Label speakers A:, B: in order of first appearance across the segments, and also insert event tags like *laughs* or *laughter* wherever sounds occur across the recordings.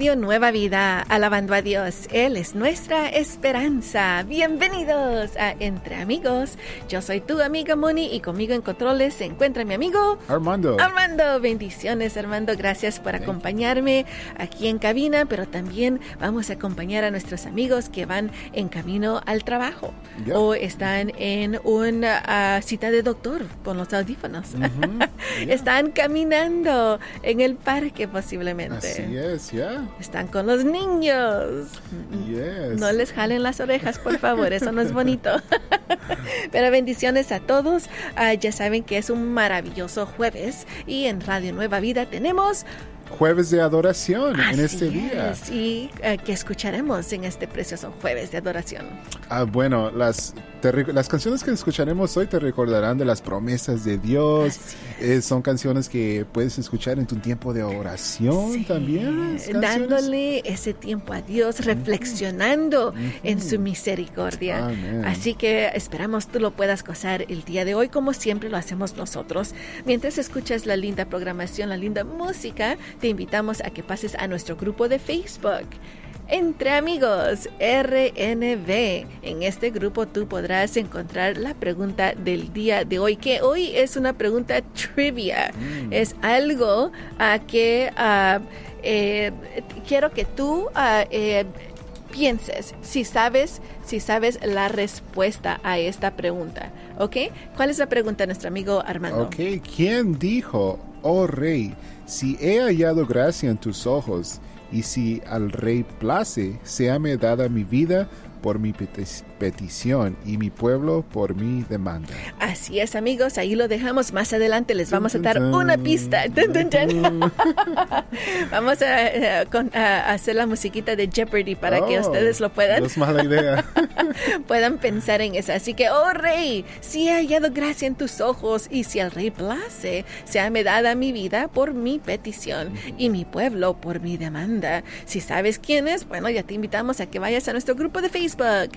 A: Radio Nueva Vida, alabando a Dios. Él es nuestra esperanza. Bienvenidos a Entre Amigos. Yo soy tu amiga Moni y conmigo en controles se encuentra mi amigo
B: Armando.
A: Armando, bendiciones Armando. Gracias por acompañarme aquí en cabina, pero también vamos a acompañar a nuestros amigos que van en camino al trabajo
B: Yeah.
A: o están en una ah, cita de doctor con los audífonos. *laughs* están caminando en el parque posiblemente.
B: Así es, ya.
A: Están con los niños.
B: Yes.
A: No les jalen las orejas, por favor, eso no es bonito. *laughs* Pero bendiciones a todos. Ah, ya saben que es un maravilloso jueves y en Radio Nueva Vida tenemos
B: Jueves de adoración en
A: Así
B: este día.
A: es, y eh, que escucharemos en este precioso jueves de adoración.
B: Ah, bueno, las, te las canciones que escucharemos hoy te recordarán de las promesas de Dios. Eh, son canciones que puedes escuchar en tu tiempo de oración
A: Sí,
B: también.
A: dándole ese tiempo a Dios, reflexionando en su misericordia.
B: Amén.
A: Así que esperamos tú lo puedas gozar el día de hoy, como siempre lo hacemos nosotros. Mientras escuchas la linda programación, la linda música, te invitamos a que pases a nuestro grupo de Facebook. Entre amigos, RNV. En este grupo tú podrás encontrar la pregunta del día de hoy, que hoy es una pregunta trivia. Es algo a que eh, quiero que tú ah, eh, pienses si sabes si sabes la respuesta a esta pregunta, ¿ok? ¿Cuál es la pregunta, nuestro amigo Armando?
B: Ok, ¿quién dijo, oh rey, si he hallado gracia en tus ojos, y si al rey place, seame dada mi vida por mi peti- petición y mi pueblo por mi demanda?
A: Así es, amigos, ahí lo dejamos. Más adelante les vamos a dar una pista. *laughs* Vamos a, eh, con- a hacer la musiquita de Jeopardy para que
B: Oh,
A: ustedes lo puedan
B: No es mala idea. *laughs*
A: puedan pensar en eso. Así que, oh rey, si he hallado gracia en tus ojos y si al rey place, sea me dada mi vida por mi petición y mi pueblo por mi demanda. Si sabes quién es, bueno, ya te invitamos a que vayas a nuestro grupo de Facebook.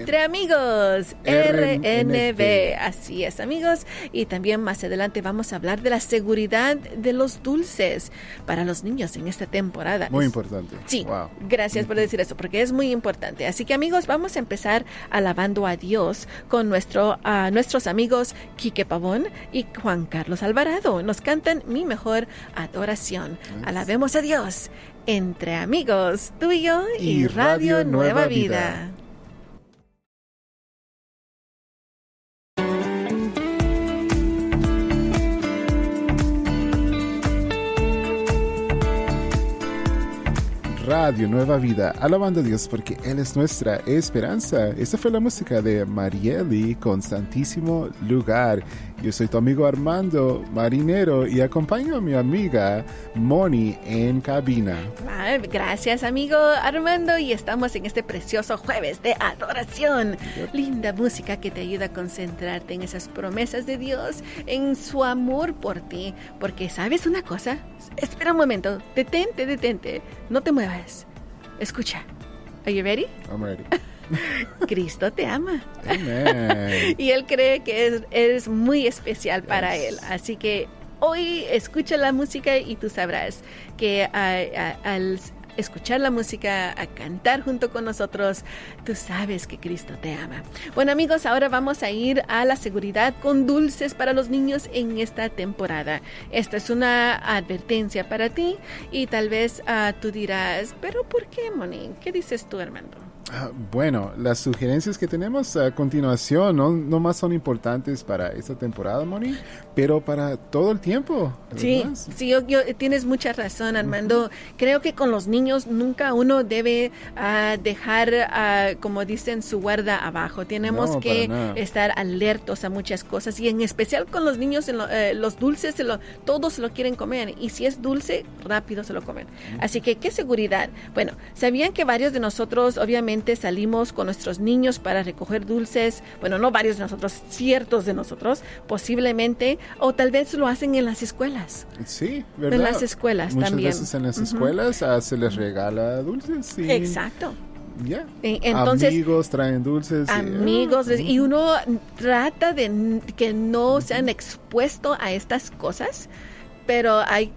A: Entre amigos, RNB. Así es, amigos. Y también más adelante vamos a hablar de la seguridad de los dulces para los niños en esta temporada.
B: Muy importante.
A: Sí,
B: Wow.
A: gracias por decir eso, porque es muy importante. Así que amigos, vamos a empezar alabando a Dios con nuestro, a nuestros amigos Quique Pavón y Juan Carlos Alvarado. Nos cantan Mi Mejor Adoración. Alabemos a Dios entre amigos, tú y y,
B: Y
A: Radio,
B: Radio
A: Nueva,
B: Nueva
A: Vida.
B: Vida. Radio Nueva Vida, alabando a Dios porque Él es nuestra esperanza. Esta fue la música de Marieli con Santísimo Lugar. Yo soy tu amigo Armando Marinero y acompaño a mi amiga Moni en cabina.
A: Ah, Gracias, amigo Armando. Y estamos en este precioso jueves de adoración. Linda música que te ayuda a concentrarte en esas promesas de Dios, en su amor por ti. Porque, ¿sabes una cosa? Espera un momento. Detente, detente. No te muevas. Escucha. Are you ready?
B: I'm ready. *laughs*
A: Cristo te ama.
B: Amen. *laughs*
A: Y Él cree que es- eres muy especial para. Él. Así que hoy escucha la música y tú sabrás que al escuchar la música, a cantar junto con nosotros, tú sabes que Cristo te ama. Bueno amigos, ahora vamos a ir a la seguridad con dulces para los niños en esta temporada. Esta es una advertencia para ti y tal vez ah, tú dirás, pero ¿por qué, Moni? ¿Qué dices tú, Armando?
B: Ah, Bueno, las sugerencias que tenemos a continuación no, no más son importantes para esta temporada, Moni, pero para todo el tiempo.
A: Sí,
B: ¿verdad?
A: sí, yo, yo- tienes mucha razón, Armando. Creo que con los niños nunca uno debe ah, dejar, ah, como dicen, su guarda abajo. Tenemos
B: No,
A: que estar alertos a muchas cosas y en especial con los niños, en lo- eh, los dulces, se lo- todos se lo quieren comer y si es dulce, rápido se lo comen. Así que, ¿qué seguridad? Bueno, ¿sabían que varios de nosotros obviamente salimos con nuestros niños para recoger dulces? Bueno, no varios de nosotros, ciertos de nosotros, posiblemente, o tal vez lo hacen en las escuelas.
B: Sí, ¿verdad?
A: En las escuelas
B: Muchas
A: también.
B: veces en las escuelas ah, se les regala dulces. y
A: Exacto.
B: Ya.
A: E- entonces-
B: Amigos traen dulces.
A: Amigos, y uno trata de que no sean expuestos a estas cosas, pero hay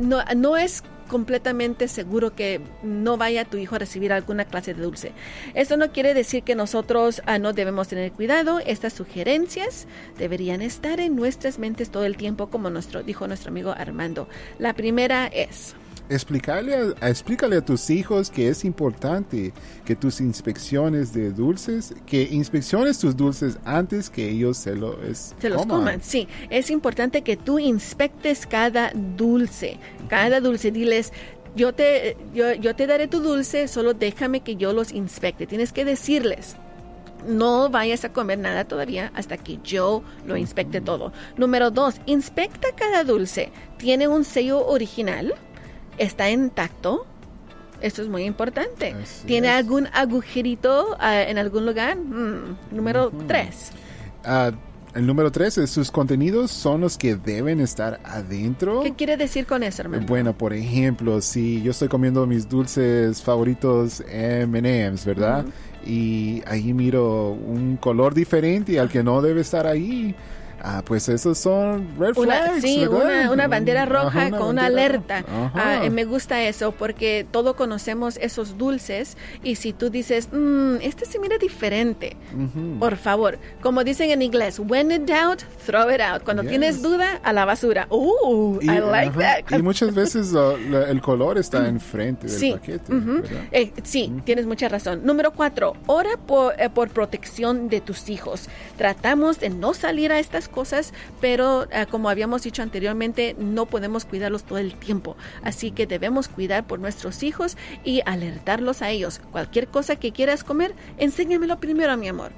A: no, no es completamente seguro que no vaya tu hijo a recibir alguna clase de dulce. Esto no quiere decir que nosotros ah, no debemos tener cuidado. Estas sugerencias deberían estar en nuestras mentes todo el tiempo, como nuestro, dijo nuestro amigo Armando. La primera es
B: explicarle a, explícale a tus hijos que es importante que tus inspecciones de dulces, que inspecciones tus dulces antes que ellos se, lo, es,
A: se los coman. Sí, es importante que tú inspectes cada dulce, cada dulce. Diles, yo te, yo, yo te daré tu dulce, solo déjame que yo los inspecte. Tienes que decirles, no vayas a comer nada todavía hasta que yo lo inspecte todo. Número dos, inspecta cada dulce. ¿Tiene un sello original? Está intacto. Esto es muy importante. ¿Tiene algún agujerito ah, en algún lugar? Mm, número tres.
B: Ah, el número tres es sus contenidos son los que deben estar adentro.
A: ¿Qué quiere decir con eso, hermano?
B: Bueno, por ejemplo, si yo estoy comiendo mis dulces favoritos M&M's, ¿verdad? Y ahí miro un color diferente al que no debe estar ahí Ah, pues esos son red flags.
A: sí, una, bandera roja con una alerta. Ah, me gusta eso porque todos conocemos esos dulces y si tú dices, mmm, este se mira diferente, por favor, como dicen en inglés, when in doubt, throw it out. Cuando tienes duda, a la basura. Uh, I like that.
B: Y muchas veces el color está enfrente del paquete.
A: Eh, sí, tienes mucha razón. Número cuatro, ora por, eh, por protección de tus hijos. Tratamos de no salir a estas cosas, pero eh, como habíamos dicho anteriormente, no podemos cuidarlos todo el tiempo. Así que debemos cuidar por nuestros hijos y alertarlos a ellos. Cualquier cosa que quieras comer, enséñamelo primero, mi amor.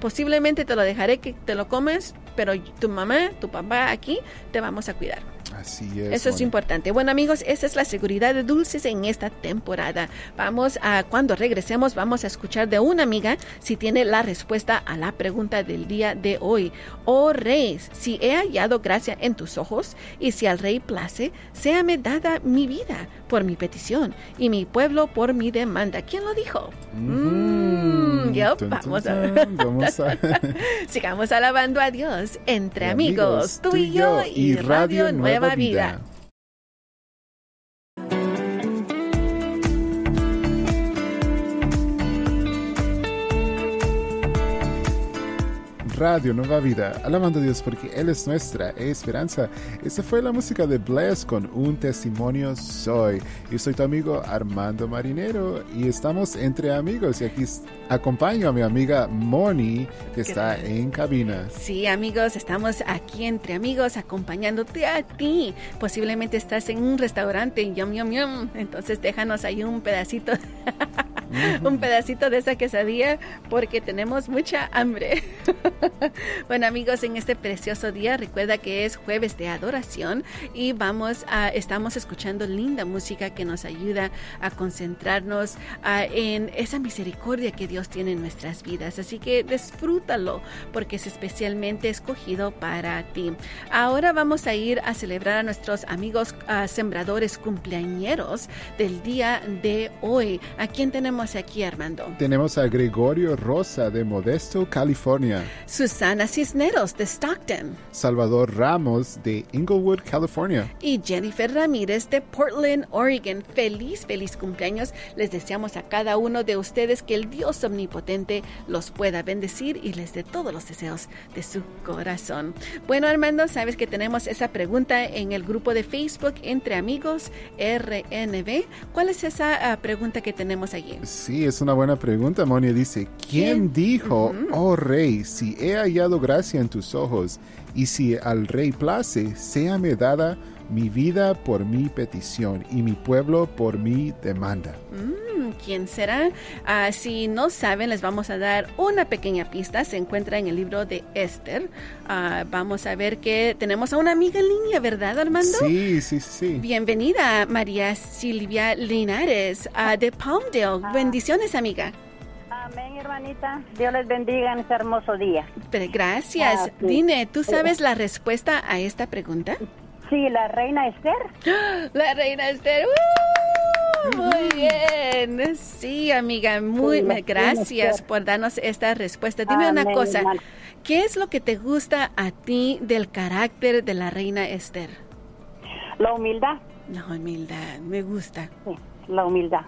A: Posiblemente te lo dejaré que te lo comes, pero tu mamá, tu papá aquí te vamos a cuidar.
B: Así es.
A: Eso es importante. Bueno, amigos, esa es la seguridad de dulces en esta temporada. Vamos a, cuando regresemos, vamos a escuchar de una amiga si tiene la respuesta a la pregunta del día de hoy. Oh Rey, si he hallado gracia en tus ojos y si al Rey place, séame dada mi vida por mi petición y mi pueblo por mi demanda. ¿Quién lo dijo? Mm, vamos, a... *laughs* Sigamos alabando a Dios entre amigos, tú y yo y Radio Nueva Vida.
B: Radio Nueva Vida, alabando a Dios porque Él es nuestra esperanza. Esta fue la música de Bless con Un Testimonio Soy. Yo soy tu amigo Armando Marinero y estamos entre amigos y aquí acompaño a mi amiga Moni que está en cabina.
A: Sí, amigos, estamos aquí entre amigos acompañándote a ti. Posiblemente estás en un restaurante, yum, yum, yum. Entonces déjanos ahí un pedacito. *laughs* *laughs* un pedacito de esa quesadilla porque tenemos mucha hambre. *laughs* bueno amigos, en este precioso día recuerda que es jueves de adoración y vamos a, estamos escuchando linda música que nos ayuda a concentrarnos en esa misericordia que Dios tiene en nuestras vidas. Así que disfrútalo porque es especialmente escogido para ti. Ahora vamos a ir a celebrar a nuestros amigos sembradores cumpleañeros del día de hoy. ¿A quién tenemos aquí, Armando?
B: Tenemos a Gregorio Rosa de Modesto, California.
A: Susana Cisneros de Stockton,
B: Salvador Ramos de Inglewood, California
A: y Jennifer Ramírez de Portland, Oregon. Feliz, feliz cumpleaños. Les deseamos a cada uno de ustedes que el Dios omnipotente los pueda bendecir y les dé todos los deseos de su corazón. Bueno, Armando, sabes que tenemos esa pregunta en el grupo de Facebook Entre Amigos RNB. ¿Cuál es esa ah, pregunta que tenemos allí?
B: Sí, es una buena pregunta. Monia dice, ¿quién, dijo, oh rey, si he hallado gracia en tus ojos, y si al rey place, séame dada mi vida por mi petición y mi pueblo por mi demanda.
A: Mm, ¿Quién será? Ah, si no saben, les vamos a dar una pequeña pista. Se encuentra en el libro de Esther. Ah, vamos a ver que tenemos a una amiga en línea, ¿verdad, Armando?
B: Sí, sí, sí.
A: Bienvenida, María Silvia Linares ah, de Palmdale. Bendiciones, amiga.
C: Amén, hermanita. Dios les bendiga en este hermoso día.
A: gracias. Ah, Dime, ¿tú sabes la respuesta a esta pregunta? *laughs*
C: Sí, la reina Esther. *gasps*
A: La reina Esther. ¡Uh! Muy bien. Sí, amiga, muy gracias por darnos esta respuesta. Dime una cosa. ¿Qué es lo que te gusta a ti del carácter de la reina Esther?
C: La humildad.
A: La humildad, me gusta.
C: Sí, la humildad.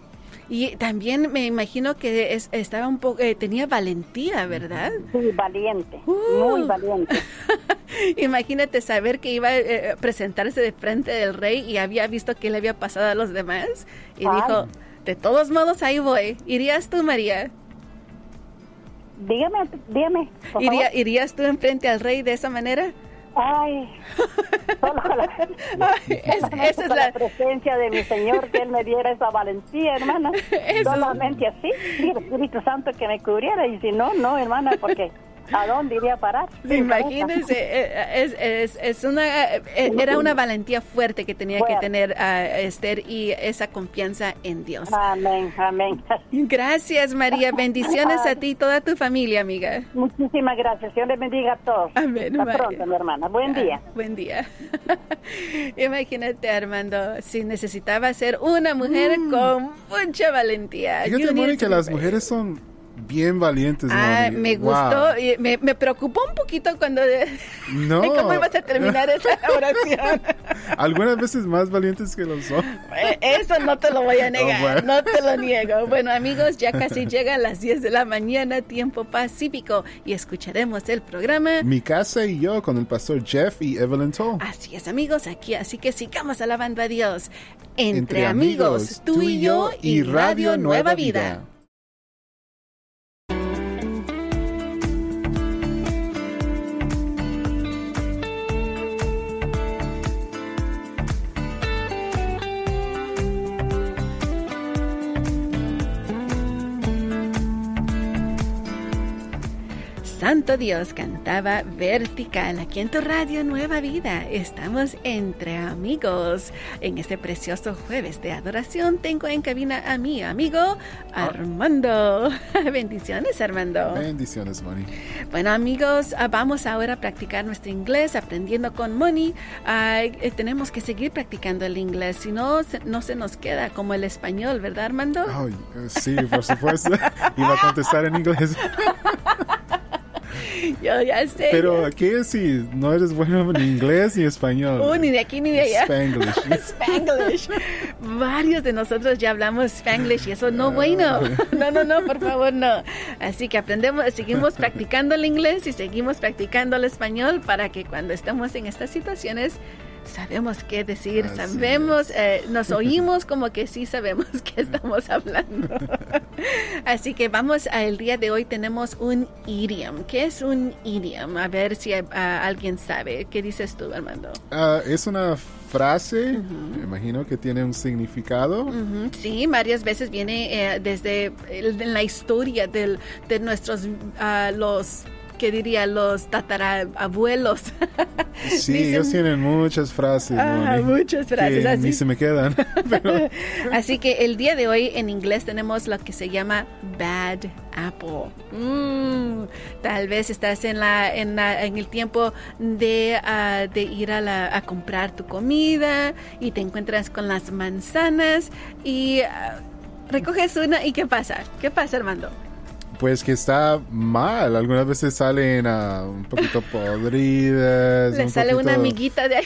A: Y también me imagino que es- estaba un poco, eh, tenía valentía, ¿verdad?
C: Sí, valiente,
A: Uh.
C: muy valiente. *laughs*
A: Imagínate saber que iba eh, a presentarse de frente del rey y había visto qué le había pasado a los demás y
C: Ay.
A: dijo, de todos modos ahí voy. ¿Irías tú, María?
C: Dígame, dígame, por
A: ¿Iría-
C: favor.
A: ¿Irías tú enfrente al rey de esa manera?
C: Ay, solo la, *laughs*
A: Ay, es- *laughs* esa es la...
C: la presencia de mi Señor que Él me diera esa valentía, hermana. *laughs*
A: Eso.
C: Solamente así, y el Espíritu Santo que me cubriera. Y si no, no, hermana, porque ¿a dónde iría a parar? Cabeza.
A: Imagínense, eh, es, es, es una, eh, era una valentía fuerte que tenía que tener a Esther y esa confianza en Dios.
C: Amén, amén.
A: Gracias, María. Bendiciones a ti y toda tu familia, amiga.
C: Muchísimas gracias. Dios les bendiga a todos.
A: Amén,
C: Hasta
A: María.
C: pronto, mi hermana. Buen día.
A: Ah, buen día. *laughs* Imagínate, Armando, si necesitaba ser una mujer con mucha valentía.
B: Fíjate,
A: needed
B: que las mujeres son bien valientes.
A: Ah, me gustó, me, me preocupó un poquito cuando... *laughs*
B: No.
A: ¿Cómo ibas a terminar *laughs* esa oración?
B: Algunas veces más valientes que los hombres.
A: Eh, Eso no te lo voy a negar,
B: Oh, bueno.
A: no te lo niego. Bueno, amigos, ya casi llegan las 10 de la mañana, tiempo pacífico, y escucharemos el programa.
B: Mi casa y yo con el pastor Jeff y Evelyn Toll.
A: Así es, amigos, aquí, así que sigamos alabando a Dios. Entre, amigos, tú y yo y Radio Nueva Vida. Santo Dios cantaba vertical aquí en tu radio Nueva Vida. Estamos entre amigos. En este precioso jueves de adoración tengo en cabina a mi amigo Armando. *laughs* Bendiciones, Armando.
B: Bendiciones, Moni.
A: Bueno amigos, ah, vamos ahora a practicar nuestro inglés aprendiendo con Moni. Eh, tenemos que seguir practicando el inglés, si no, no se nos queda como el español, ¿verdad Armando?
B: Eh, sí, por supuesto. *laughs* Iba a contestar en inglés. *laughs* *laughs*
A: Yo ya sé.
B: Pero, ¿qué si no eres bueno en inglés ni español?
A: Uh, ni de aquí ni de allá.
B: Spanglish. *laughs*
A: Spanglish. Varios de nosotros ya hablamos Spanglish y eso no bueno. *laughs* No, no, no, por favor, no. Así que aprendemos, seguimos practicando el inglés y seguimos practicando el español para que cuando estamos en estas situaciones sabemos qué decir,
B: Así
A: sabemos, eh, nos *laughs* oímos como que sí sabemos *laughs* qué estamos hablando. *laughs* Así que vamos al día de hoy tenemos un idiom. ¿Qué es un idiom? A ver si ah, alguien sabe. ¿Qué dices tú, Armando?
B: Ah, es una frase, me imagino que tiene un significado.
A: Sí, varias veces viene eh, desde el- en la historia del, de nuestros, ah, los, ¿qué diría? Los tatarabuelos.
B: Sí, *laughs*
A: Dicen-
B: ellos tienen muchas frases.
A: Ah, muchas frases,
B: que
A: así.
B: Ni se me quedan. *laughs* Pero, *laughs*
A: Así que el día de hoy en inglés tenemos lo que se llama bad apple. Mm, tal vez estás en la en, la- en el tiempo de, ah, de ir a, la- a comprar tu comida y te encuentras con las manzanas y ah, recoges una y ¿qué pasa? ¿Qué pasa, Armando?
B: Pues que está mal. Algunas veces salen un poquito *laughs* podridas.
A: Le
B: un
A: sale una amiguita de,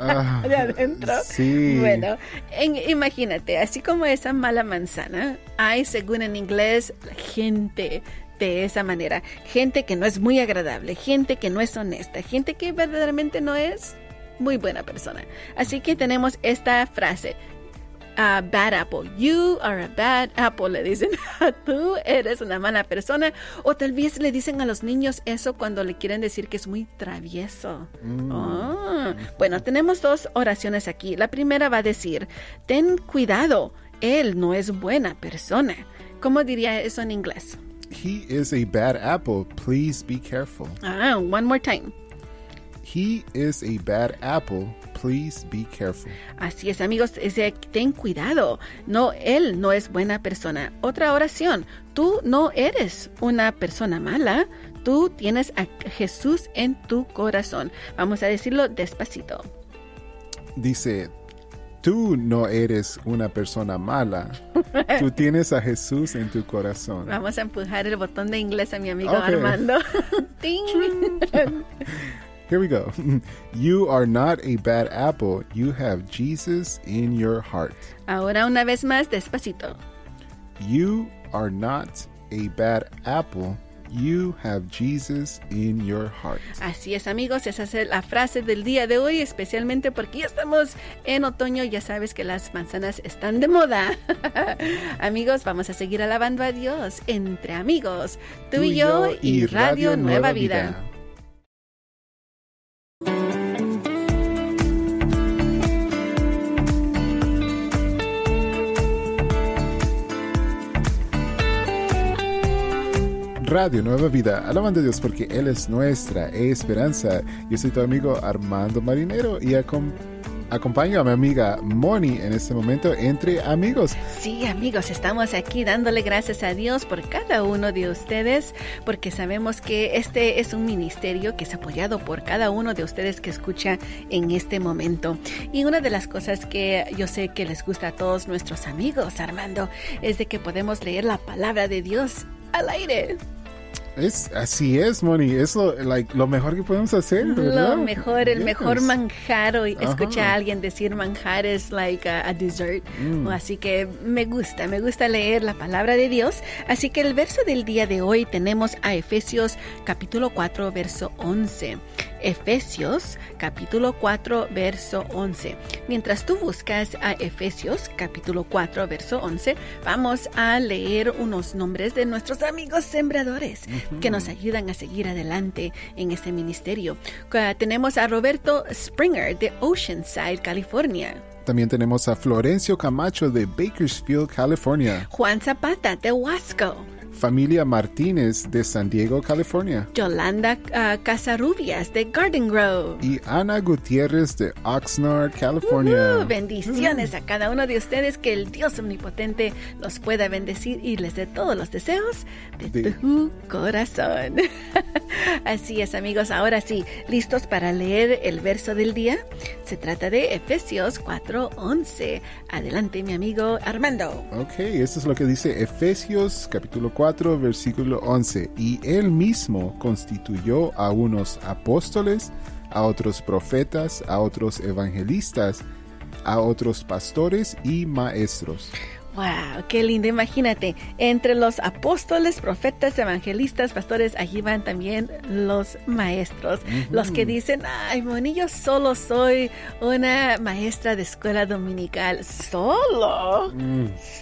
B: Ah,
A: de adentro.
B: Sí.
A: Bueno, en- imagínate, así como esa mala manzana, hay, según en inglés, gente de esa manera. Gente que no es muy agradable, gente que no es honesta, gente que verdaderamente no es muy buena persona. Así que tenemos esta frase. Ah, bad apple. You are a bad apple, le dicen. *laughs* Tú eres una mala persona. O tal vez le dicen a los niños eso cuando le quieren decir que es muy travieso. Ah, bueno, tenemos dos oraciones aquí. La primera va a decir, ten cuidado, él no es buena persona. ¿Cómo diría eso en inglés?
B: He is a bad apple. Please be careful.
A: Ah, one more time.
B: He is a bad apple. Please be careful.
A: Así es, amigos, es de, ten cuidado. No, él no es buena persona. Otra oración, tú no eres una persona mala. Tú tienes a Jesús en tu corazón. Vamos a decirlo despacito.
B: Dice, tú no eres una persona mala. Tú *laughs* tienes a Jesús en tu corazón.
A: Vamos a empujar el botón de inglés a mi amigo
B: Ok.
A: Armando. *laughs* *laughs*
B: Here we go. *laughs* you are not a bad apple. You have Jesus in your heart.
A: Ahora una vez más, despacito.
B: You are not a bad apple. You have Jesus in your heart.
A: Así es, amigos, esa es la frase del día de hoy, especialmente porque ya estamos en otoño, ya sabes que las manzanas están de moda. *laughs* amigos, vamos a seguir alabando a Dios entre amigos, tú, y yo y Radio, Nueva, Vida.
B: Radio Nueva Vida, alabando a Dios porque Él es nuestra esperanza. Yo soy tu amigo Armando Marinero y acom- acompaño a mi amiga Moni en este momento entre amigos.
A: Sí, amigos, estamos aquí dándole gracias a Dios por cada uno de ustedes, porque sabemos que este es un ministerio que es apoyado por cada uno de ustedes que escucha en este momento. Y una de las cosas que yo sé que les gusta a todos nuestros amigos, Armando, es de que podemos leer la palabra de Dios al aire.
B: Es, así es, Moni. Es lo, like, lo mejor que podemos hacer, ¿verdad?
A: Lo mejor, el mejor manjar. Escucha
B: Ajá.
A: a alguien decir manjar es like a, a dessert.
B: Mm.
A: Así que me gusta, me gusta leer la palabra de Dios. Así que el verso del día de hoy tenemos a Efesios capítulo 4, verso 11. Efesios capítulo 4, verso 11. Mientras tú buscas a Efesios capítulo 4, verso 11, vamos a leer unos nombres de nuestros amigos sembradores que nos ayudan a seguir adelante en este ministerio. Uh, tenemos a Roberto Springer de Oceanside, California.
B: También tenemos a Florencio Camacho de Bakersfield, California.
A: Juan Zapata de Huasco.
B: Familia Martínez de San Diego, California.
A: Yolanda uh, Casarubias de Garden Grove.
B: Y Ana Gutiérrez de Oxnard, California.
A: Uh, bendiciones a cada uno de ustedes, que el Dios omnipotente los pueda bendecir y les dé todos los deseos de,
B: De-
A: tu corazón. *laughs* Así es, amigos. Ahora sí, ¿listos para leer el verso del día? Se trata de Efesios 4:11. Adelante, mi amigo Armando.
B: Ok, esto es lo que dice Efesios capítulo 4 versículo 11. Y él mismo constituyó a unos apóstoles, a otros profetas, a otros evangelistas, a otros pastores y maestros.
A: Wow, qué lindo. Imagínate, entre los apóstoles, profetas, evangelistas, pastores, allí van también los maestros, los que dicen, ay, Moni, yo solo soy una maestra de escuela dominical. ¿Solo?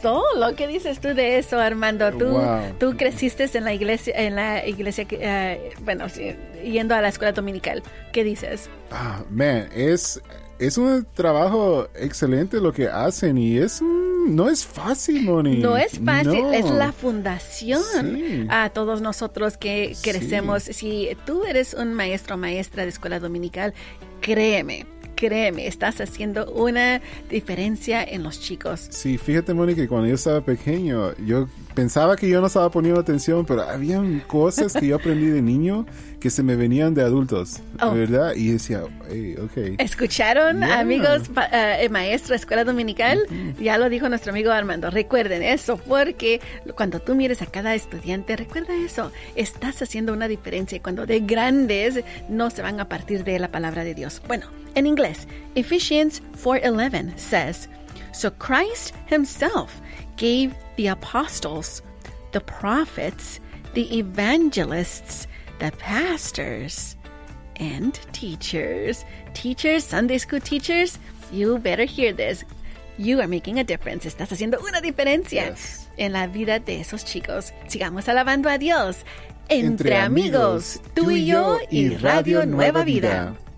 A: ¿Solo? ¿Qué dices tú de eso, Armando? Tú,
B: Wow.
A: tú creciste en la iglesia, en la iglesia, eh, bueno, sí, yendo a la escuela dominical. ¿Qué dices?
B: Ah, man, es, es un trabajo excelente lo que hacen y es un- no es fácil, Moni.
A: No es fácil,
B: No.
A: es la fundación
B: Sí.
A: a todos nosotros que
B: Sí.
A: crecemos. Si tú eres un maestro o maestra de escuela dominical, créeme, créeme, estás haciendo una diferencia en los chicos.
B: Sí, fíjate, Moni, que cuando yo estaba pequeño, yo pensaba que yo no estaba poniendo atención, pero habían cosas que yo aprendí de niño que se me venían de adultos,
A: Oh.
B: ¿verdad? Y decía, hey, ok.
A: ¿Escucharon,
B: Yeah.
A: amigos, eh, maestro escuela dominical? Ya lo dijo nuestro amigo Armando. Recuerden eso, porque cuando tú mires a cada estudiante, recuerda eso. Estás haciendo una diferencia y cuando de grandes no se van a partir de la palabra de Dios. Bueno, en inglés, Ephesians 4:11 says, So Christ himself gave the apostles, the prophets, the evangelists, the pastors, and teachers. Teachers, Sunday school teachers, you better hear this. You are making a difference. Estás haciendo una diferencia
B: Yes.
A: en la vida de esos chicos. Sigamos alabando a Dios. Entre, amigos, tú y yo y Radio Nueva Vida. Hillary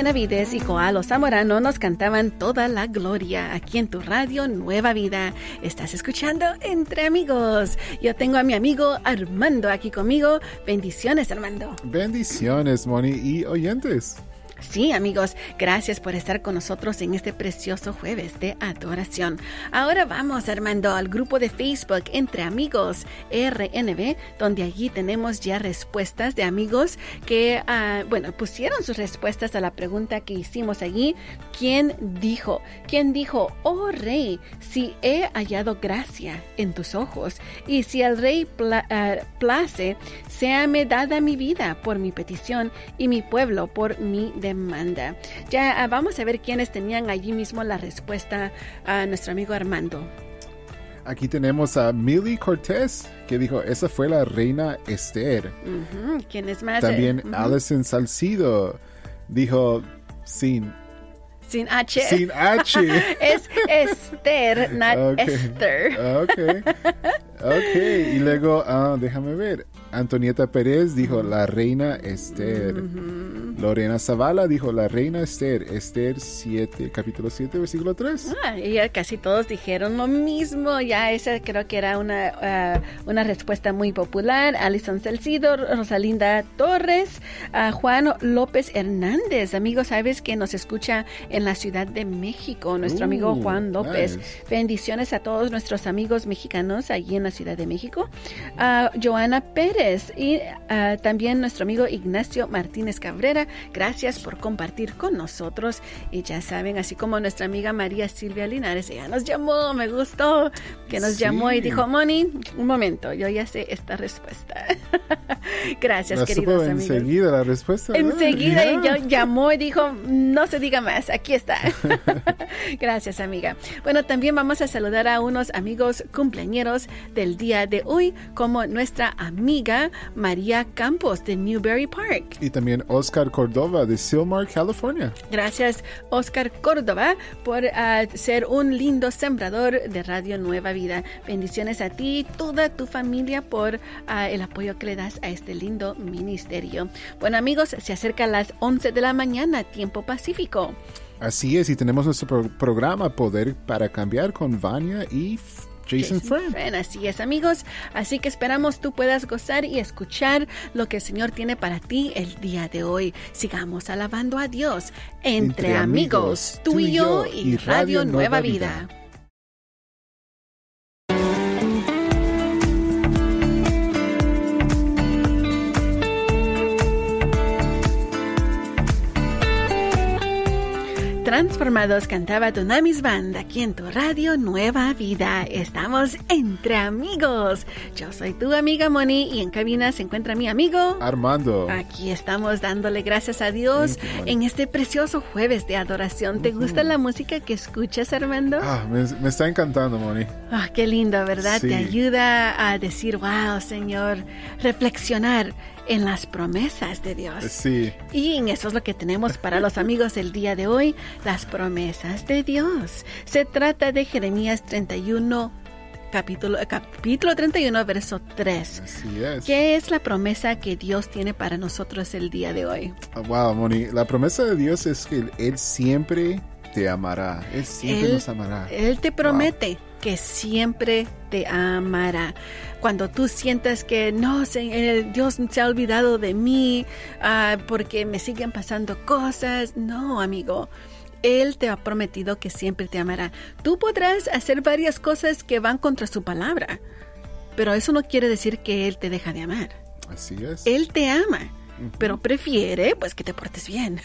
A: Benavides y Coalo Zamorano nos cantaban toda la gloria aquí en tu radio Nueva Vida. Estás escuchando Entre Amigos. Yo tengo a mi amigo Armando aquí conmigo. Bendiciones, Armando.
B: Bendiciones, Moni, y oyentes.
A: Sí, amigos, gracias por estar con nosotros en este precioso jueves de adoración. Ahora vamos, Armando, al grupo de Facebook Entre Amigos RNB, donde allí tenemos ya respuestas de amigos que, ah, bueno, pusieron sus respuestas a la pregunta que hicimos allí. ¿Quién dijo? ¿Quién dijo, oh rey, si he hallado gracia en tus ojos y si al rey ah, place, séame dada mi vida por mi petición y mi pueblo por mi demanda. Ya ah, vamos a ver quiénes tenían allí mismo la respuesta a nuestro amigo Armando.
B: Aquí tenemos a Millie Cortés, que dijo, esa fue la reina Esther.
A: ¿Quién es más?
B: También Alison Salcido dijo, sin
A: sin H.
B: Sin H. *laughs*
A: es Esther, not *laughs* Esther.
B: Ok. *laughs* Ok. Y luego, ah, déjame ver. Antonieta Pérez dijo la reina Esther. Lorena Zavala dijo la reina Esther. Esther 7, capítulo 7, versículo 3.
A: Ah, y ya casi todos dijeron lo mismo. Ya esa creo que era una, ah, una respuesta muy popular. Alison Celcido, Rosalinda Torres, uh, Juan López Hernández. Amigos, sabes que nos escucha en la Ciudad de México. Nuestro amigo uh, Juan López. Bendiciones a todos nuestros amigos mexicanos allí en la Ciudad de México. Joana Pérez y ah, también nuestro amigo Ignacio Martínez Cabrera. Gracias por compartir con nosotros. Y ya saben, así como nuestra amiga María Silvia Linares, ella nos llamó, me gustó, que nos llamó y dijo, Moni, un momento, yo ya sé esta respuesta. *laughs* Gracias, queridos amigos.
B: Enseguida la respuesta.
A: Enseguida ella llamó y dijo, no se diga más, aquí está. *laughs* Gracias, amiga. Bueno, también vamos a saludar a unos amigos cumpleañeros del día de hoy, como nuestra amiga María Campos de Newberry Park.
B: Y también Oscar Cordova de Silmar, California.
A: Gracias, Oscar Córdoba, por ah, ser un lindo sembrador de Radio Nueva Vida. Bendiciones a ti y toda tu familia por ah, el apoyo que le das a este lindo ministerio. Bueno, amigos, se acerca a las 11 de la mañana, tiempo pacífico.
B: Así es, y tenemos nuestro programa Poder para Cambiar con Vania y Jason, Friend.
A: Así es, amigos. Así que esperamos tú puedas gozar y escuchar lo que el Señor tiene para ti el día de hoy. Sigamos alabando a Dios entre, amigos, tú y yo y Radio, Nueva, Vida. Transformados cantaba Dunamis Band aquí en tu radio Nueva Vida. Estamos entre amigos. Yo soy tu amiga Moni y en cabina se encuentra mi amigo
B: Armando.
A: Aquí estamos dándole gracias a Dios en este precioso jueves de adoración. ¿Te gusta la música que escuchas, Armando?
B: Ah, me, está encantando, Moni.
A: Ah, qué lindo, ¿verdad? Te ayuda a decir, wow, Señor, reflexionar en las promesas de Dios.
B: Sí.
A: Y en eso es lo que tenemos para los *laughs* amigos el día de hoy, las promesas de Dios. Se trata de Jeremías 31 capítulo, capítulo 31, verso 3.
B: Así es.
A: ¿Qué es la promesa que Dios tiene para nosotros el día de hoy?
B: Ah, wow, Moni, la promesa de Dios es que Él siempre te amará. Él siempre nos amará.
A: Él te promete que siempre te amará. Cuando tú sientas que no, Dios se ha olvidado de mí ah, porque me siguen pasando cosas, no, amigo. Él te ha prometido que siempre te amará. Tú podrás hacer varias cosas que van contra su palabra, pero eso no quiere decir que Él te deja de amar.
B: Así es.
A: Él te ama pero prefiere pues que te portes bien.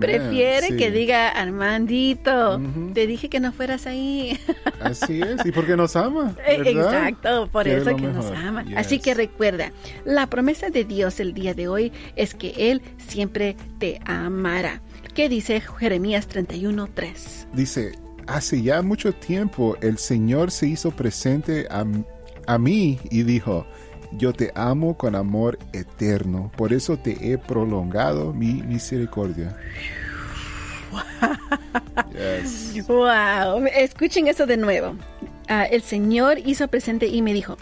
A: prefiere que diga, Armandito, te dije que no fueras ahí. *laughs*
B: Así es, y porque nos ama.
A: Eh, exacto, por eso que nos ama. Así que recuerda, la promesa de Dios el día de hoy es que Él siempre te amará. ¿Qué dice Jeremías 31.3?
B: Dice, hace ya mucho tiempo el Señor se hizo presente a, a mí y dijo, yo te amo con amor eterno, por eso te he prolongado mi misericordia.
A: Wow, escuchen eso de nuevo. Ah, el Señor hizo presente y me dijo,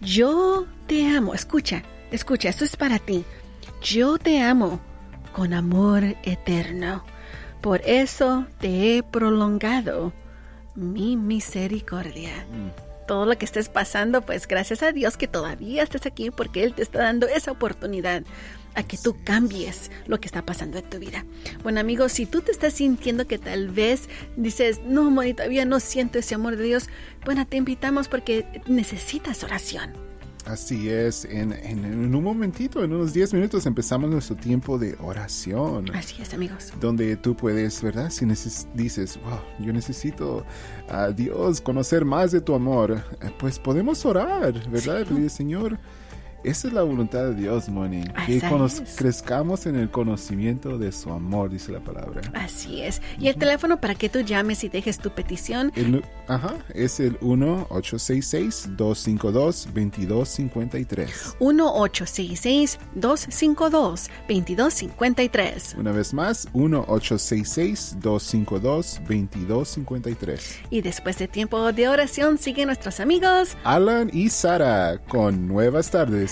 A: yo te amo, escucha, escucha, esto es para ti. Yo te amo con amor eterno. Por eso te he prolongado mi misericordia. Mm todo lo que estés pasando, pues gracias a Dios que todavía estés aquí porque Él te está dando esa oportunidad a que tú cambies lo que está pasando en tu vida. Bueno, amigos, si tú te estás sintiendo que tal vez dices, no, Moni, todavía no siento ese amor de Dios, bueno, te invitamos porque necesitas oración.
B: Así es, en, en, un momentito, en unos 10 minutos empezamos nuestro tiempo de oración.
A: Así es, amigos.
B: Donde tú puedes, ¿verdad? Si dices, wow, yo necesito a Dios conocer más de tu amor, eh, pues podemos orar, ¿verdad? Sí. Señor, esa es la voluntad de Dios, Moni. Que crezcamos en el conocimiento de su amor, dice la palabra.
A: Así es. Y el teléfono para que tú llames y dejes tu petición.
B: ajá, es el 1-866-252-2253.
A: 1-866-252-2253.
B: Una vez más, 1-866-252-2253.
A: Y después de tiempo de oración, siguen nuestros amigos
B: Alan y Sara con Nuevas Tardes.